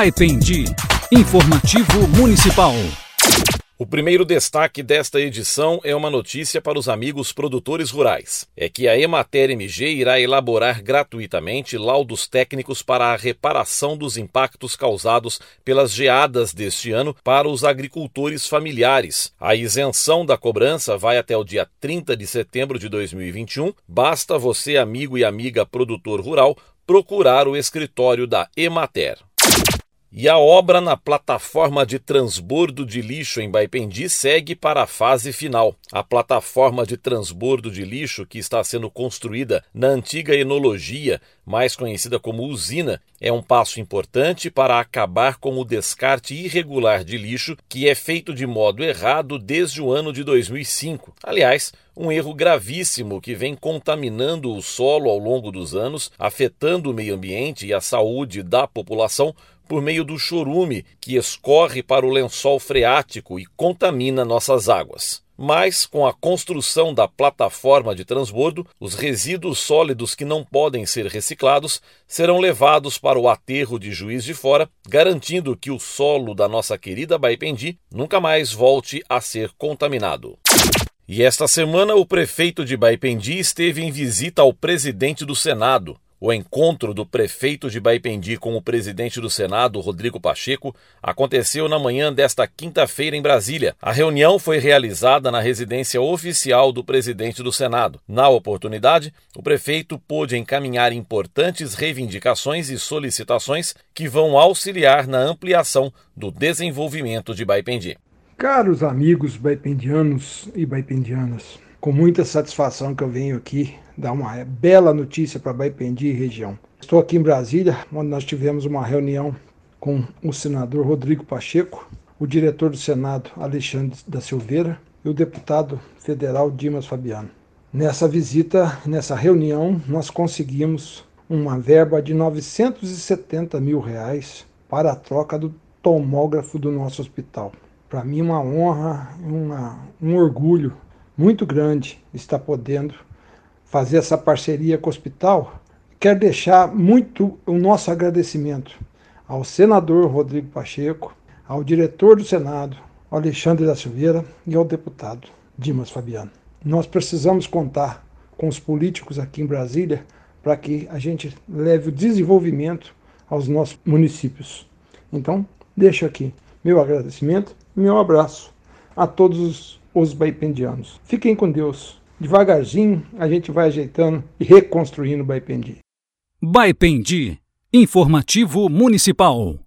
Baipendi, informativo municipal. O primeiro destaque desta edição é uma notícia para os amigos produtores rurais. É que a Emater MG irá elaborar gratuitamente laudos técnicos para a reparação dos impactos causados pelas geadas deste ano para os agricultores familiares. A isenção da cobrança vai até o dia 30 de setembro de 2021. Basta você, amigo e amiga produtor rural, procurar o escritório da Emater. E a obra na plataforma de transbordo de lixo em Baipendi segue para a fase final. A plataforma de transbordo de lixo, que está sendo construída na antiga enologia, mais conhecida como usina, é um passo importante para acabar com o descarte irregular de lixo que é feito de modo errado desde o ano de 2005. Aliás, um erro gravíssimo que vem contaminando o solo ao longo dos anos, afetando o meio ambiente e a saúde da população por meio do chorume que escorre para o lençol freático e contamina nossas águas. Mas, com a construção da plataforma de transbordo, os resíduos sólidos que não podem ser reciclados serão levados para o aterro de Juiz de Fora, garantindo que o solo da nossa querida Baipendi nunca mais volte a ser contaminado. E esta semana, o prefeito de Baipendi esteve em visita ao presidente do Senado. O encontro do prefeito de Baipendi com o presidente do Senado, Rodrigo Pacheco, aconteceu na manhã desta quinta-feira em Brasília. A reunião foi realizada na residência oficial do presidente do Senado. Na oportunidade, o prefeito pôde encaminhar importantes reivindicações e solicitações que vão auxiliar na ampliação do desenvolvimento de Baipendi. Caros amigos baipendianos e baipendianas, com muita satisfação que eu venho aqui dar uma bela notícia para Baipendi e região. Estou aqui em Brasília, onde nós tivemos uma reunião com o senador Rodrigo Pacheco, o diretor do Senado Alexandre da Silveira e o deputado federal Dimas Fabiano. Nessa visita, nessa reunião, nós conseguimos uma verba de 970 mil reais para a troca do tomógrafo do nosso hospital. Para mim, uma honra, uma, um orgulho muito grande estar podendo fazer essa parceria com o hospital. Quero deixar muito o nosso agradecimento ao senador Rodrigo Pacheco, ao diretor do Senado, Alexandre da Silveira e ao deputado Dimas Fabiano. Nós precisamos contar com os políticos aqui em Brasília para que a gente leve o desenvolvimento aos nossos municípios. Então, deixo aqui meu agradecimento meu abraço a todos os baipendianos. Fiquem com Deus. Devagarzinho a gente vai ajeitando e reconstruindo o Baipendi. Baipendi, informativo municipal.